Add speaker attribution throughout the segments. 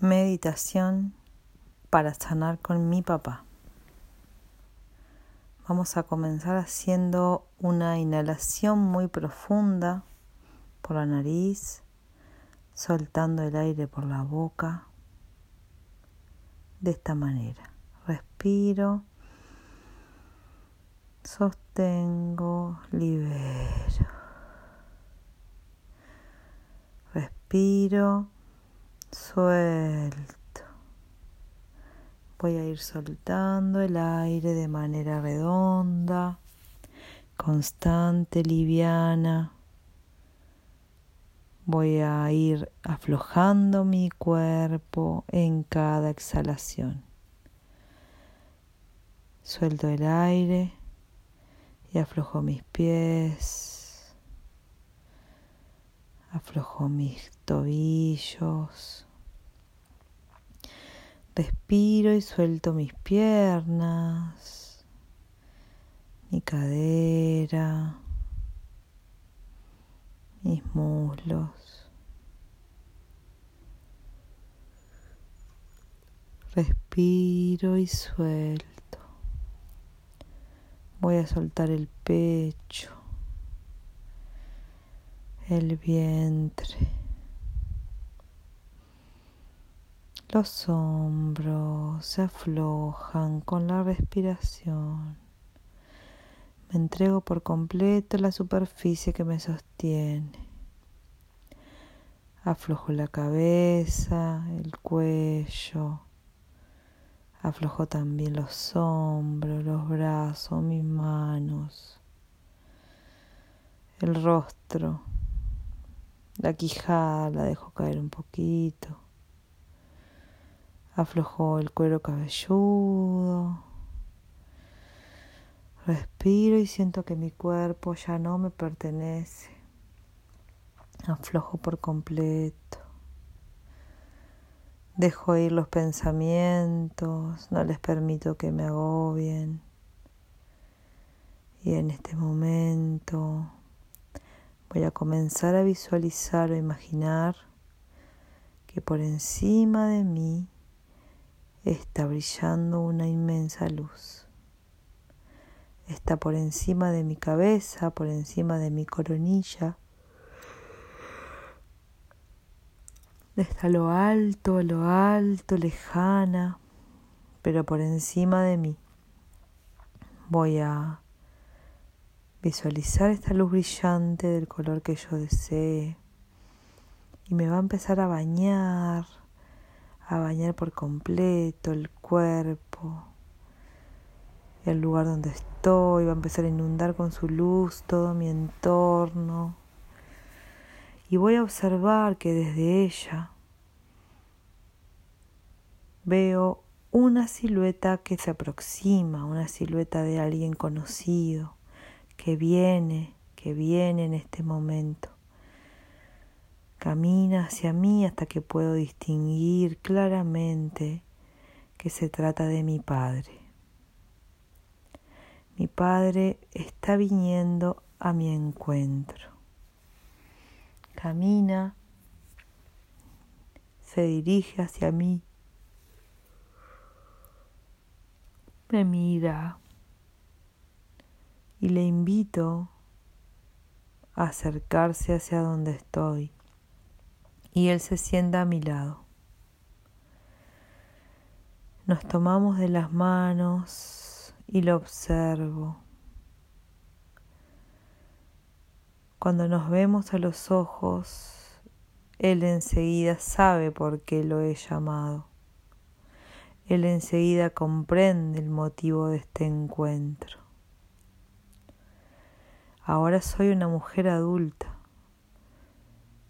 Speaker 1: Meditación para sanar con mi papá. Vamos a comenzar haciendo una inhalación muy profunda por la nariz, soltando el aire por la boca. De esta manera. Respiro, sostengo, libero. Respiro suelto. Voy a ir soltando el aire de manera redonda, constante, liviana. Voy a ir aflojando mi cuerpo en cada exhalación. Suelto el aire y aflojo mis pies aflojo mis tobillos. Respiro y suelto mis piernas, mi cadera, mis muslos. Respiro y suelto. Voy a soltar el pecho el vientre, los hombros se aflojan con la respiración. Me entrego por completo la superficie que me sostiene. Aflojo la cabeza, el cuello. Aflojo también los hombros, los brazos, mis manos, el rostro. La quijada la dejo caer un poquito. Aflojo el cuero cabelludo. Respiro y siento que mi cuerpo ya no me pertenece. Aflojo por completo. Dejo ir los pensamientos, no les permito que me agobien. Y en este momento Voy a comenzar a visualizar o imaginar que por encima de mí está brillando una inmensa luz. Está por encima de mi cabeza, por encima de mi coronilla. Está lo alto, lo alto, lejana, pero por encima de mí. Voy a visualizar esta luz brillante del color que yo desee. Y me va a empezar a bañar, a bañar por completo el cuerpo, el lugar donde estoy, va a empezar a inundar con su luz todo mi entorno. Y voy a observar que desde ella veo una silueta que se aproxima, una silueta de alguien conocido que viene, que viene en este momento. Camina hacia mí hasta que puedo distinguir claramente que se trata de mi Padre. Mi Padre está viniendo a mi encuentro. Camina, se dirige hacia mí, me mira y le invito a acercarse hacia donde estoy y él se sienta a mi lado. Nos tomamos de las manos y lo observo. Cuando nos vemos a los ojos, él enseguida sabe por qué lo he llamado. Él enseguida comprende el motivo de este encuentro. Ahora soy una mujer adulta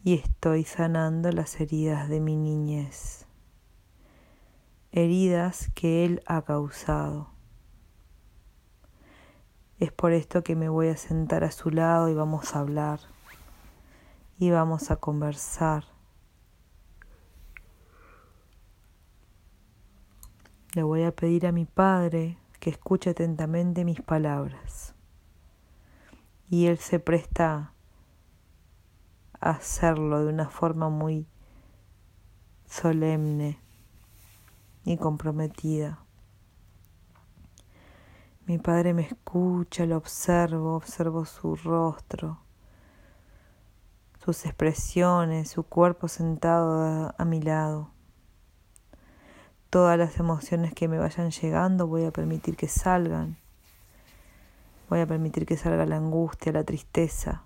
Speaker 1: y estoy sanando las heridas de mi niñez, heridas que Él ha causado. Es por esto que me voy a sentar a su lado y vamos a hablar y vamos a conversar. Le voy a pedir a mi Padre que escuche atentamente mis palabras y él se presta a hacerlo de una forma muy solemne y comprometida. Mi padre me escucha, lo observo, observo su rostro, sus expresiones, su cuerpo sentado a, mi lado. Todas las emociones que me vayan llegando voy a permitir que salgan. Voy a permitir que salga la angustia, la tristeza.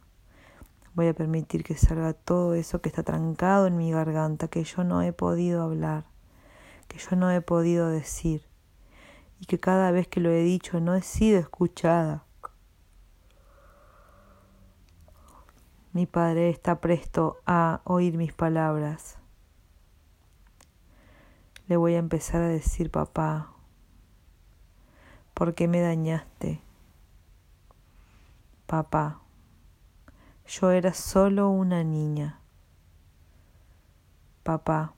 Speaker 1: Voy a permitir que salga todo eso que está trancado en mi garganta, que yo no he podido hablar, que yo no he podido decir, y que cada vez que lo he dicho no he sido escuchada. Mi Padre está presto a oír mis palabras. Le voy a empezar a decir, papá, ¿por qué me dañaste? Papá, yo era solo una niña. Papá,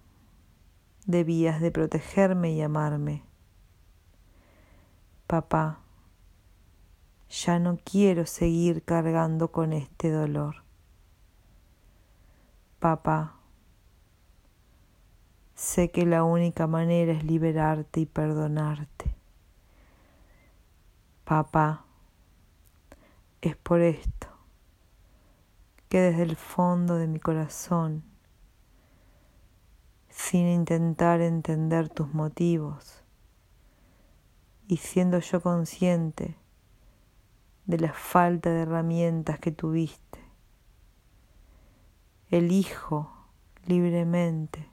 Speaker 1: debías de protegerme y amarme. Papá, ya no quiero seguir cargando con este dolor. Papá, sé que la única manera es liberarte y perdonarte. Papá, es por esto que desde el fondo de mi corazón, sin intentar entender tus motivos y siendo yo consciente de la falta de herramientas que tuviste, elijo libremente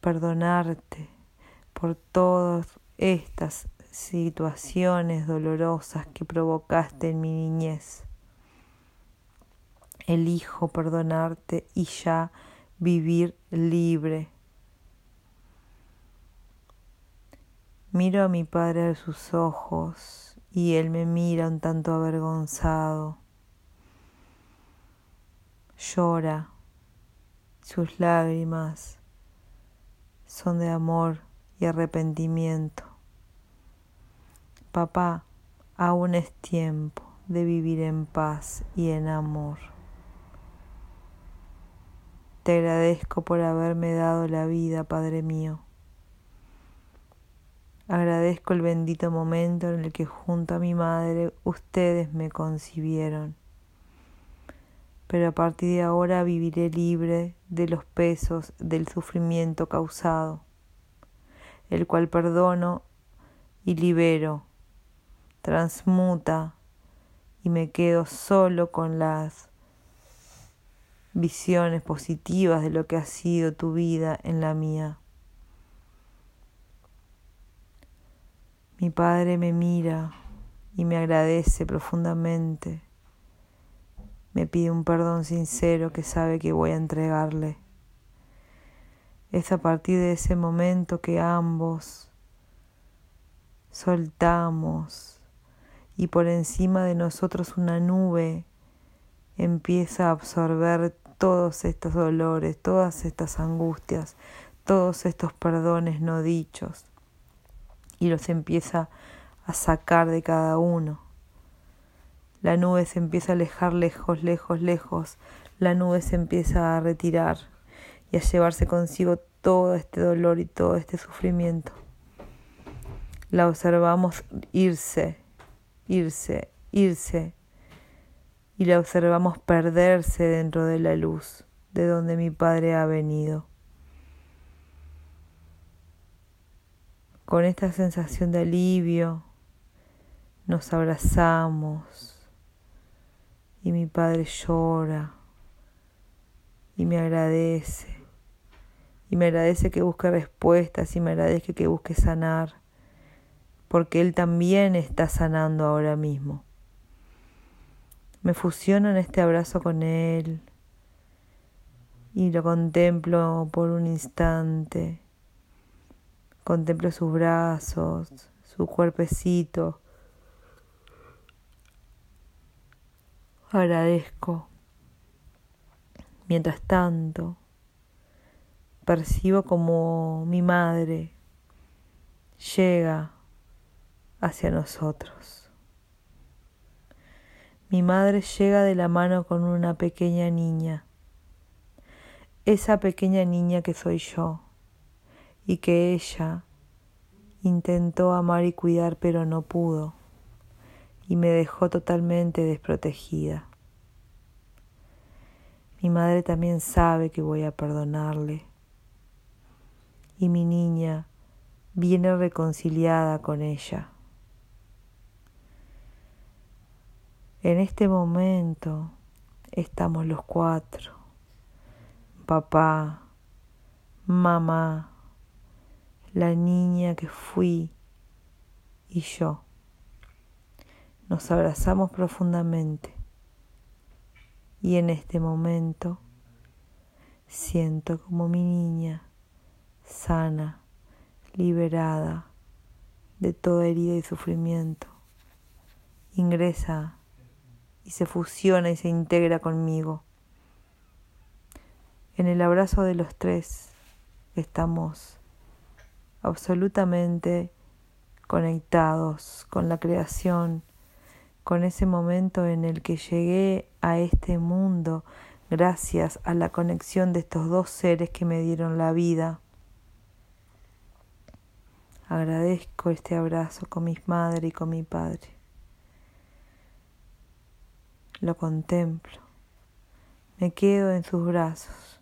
Speaker 1: perdonarte por todas estas situaciones dolorosas que provocaste en mi niñez. Elijo perdonarte y ya vivir libre. Miro a mi padre a sus ojos y él me mira un tanto avergonzado. Llora, sus lágrimas son de amor y arrepentimiento. Papá, aún es tiempo de vivir en paz y en amor. Te agradezco por haberme dado la vida, Padre mío. Agradezco el bendito momento en el que junto a mi madre ustedes me concibieron. Pero a partir de ahora viviré libre de los pesos del sufrimiento causado, el cual perdono y libero transmuta y me quedo solo con las visiones positivas de lo que ha sido tu vida en la mía. Mi Padre me mira y me agradece profundamente. Me pide un perdón sincero que sabe que voy a entregarle. Es a partir de ese momento que ambos soltamos y por encima de nosotros una nube empieza a absorber todos estos dolores, todas estas angustias, todos estos perdones no dichos y los empieza a sacar de cada uno. La nube se empieza a alejar lejos, lejos, lejos. La nube se empieza a retirar y a llevarse consigo todo este dolor y todo este sufrimiento. La observamos irse irse, irse, y la observamos perderse dentro de la luz de donde mi Padre ha venido. Con esta sensación de alivio nos abrazamos y mi Padre llora y me agradece. Y me agradece que busque respuestas y me agradece que busque sanar porque Él también está sanando ahora mismo. Me fusiono en este abrazo con Él y lo contemplo por un instante. Contemplo sus brazos, su cuerpecito. Agradezco. Mientras tanto, percibo como mi madre llega hacia nosotros. Mi madre llega de la mano con una pequeña niña, esa pequeña niña que soy yo, y que ella intentó amar y cuidar pero no pudo y me dejó totalmente desprotegida. Mi madre también sabe que voy a perdonarle y mi niña viene reconciliada con ella. En este momento estamos los cuatro, papá, mamá, la niña que fui y yo. Nos abrazamos profundamente y en este momento siento como mi niña sana, liberada de toda herida y sufrimiento, ingresa y se fusiona y se integra conmigo. En el abrazo de los tres estamos absolutamente conectados con la creación, con ese momento en el que llegué a este mundo gracias a la conexión de estos dos seres que me dieron la vida. Agradezco este abrazo con mi madre y con mi padre. Lo contemplo. Me quedo en sus brazos.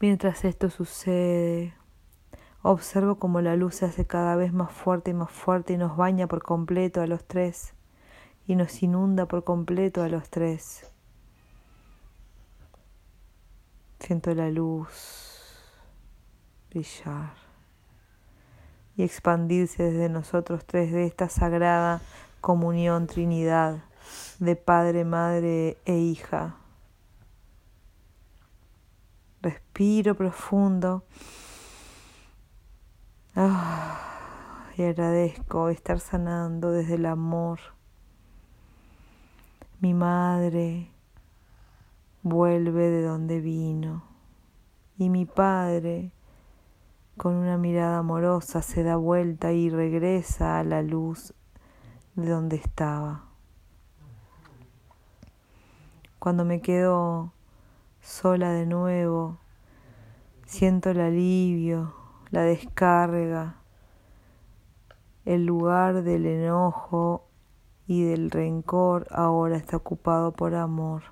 Speaker 1: Mientras esto sucede, observo como la luz se hace cada vez más fuerte y más fuerte y nos baña por completo a los tres y nos inunda por completo a los tres. Siento la luz brillar y expandirse desde nosotros tres de esta sagrada comunión Trinidad de Padre, Madre e Hija. Respiro profundo. Ah, y agradezco estar sanando desde el amor. Mi madre vuelve de donde vino y mi padre con una mirada amorosa se da vuelta y regresa a la luz de donde estaba. Cuando me quedo sola de nuevo, siento el alivio, la descarga, el lugar del enojo y del rencor ahora está ocupado por amor.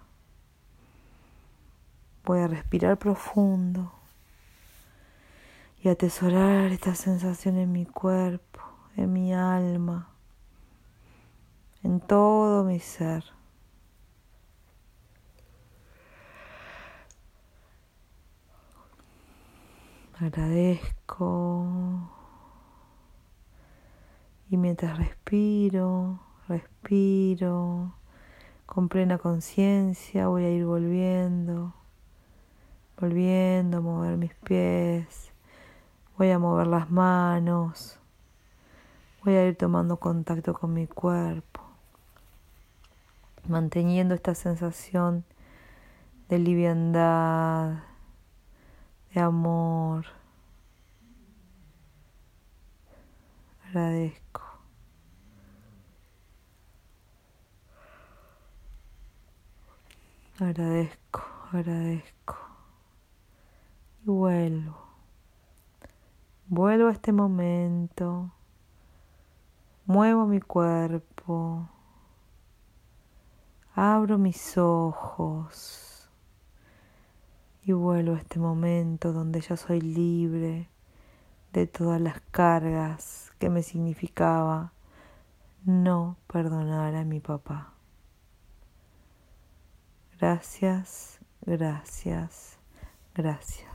Speaker 1: Voy a respirar profundo y atesorar esta sensación en mi cuerpo, en mi alma, en todo mi ser. Agradezco. Y mientras respiro, respiro, con plena conciencia voy a ir volviendo, volviendo a mover mis pies, voy a mover las manos, voy a ir tomando contacto con mi cuerpo, manteniendo esta sensación de liviandad de amor. Agradezco. Agradezco, agradezco. Y vuelvo. Vuelvo a este momento. Muevo mi cuerpo. Abro mis ojos y vuelvo a este momento donde ya soy libre de todas las cargas que me significaba no perdonar a mi papá. Gracias, gracias, gracias.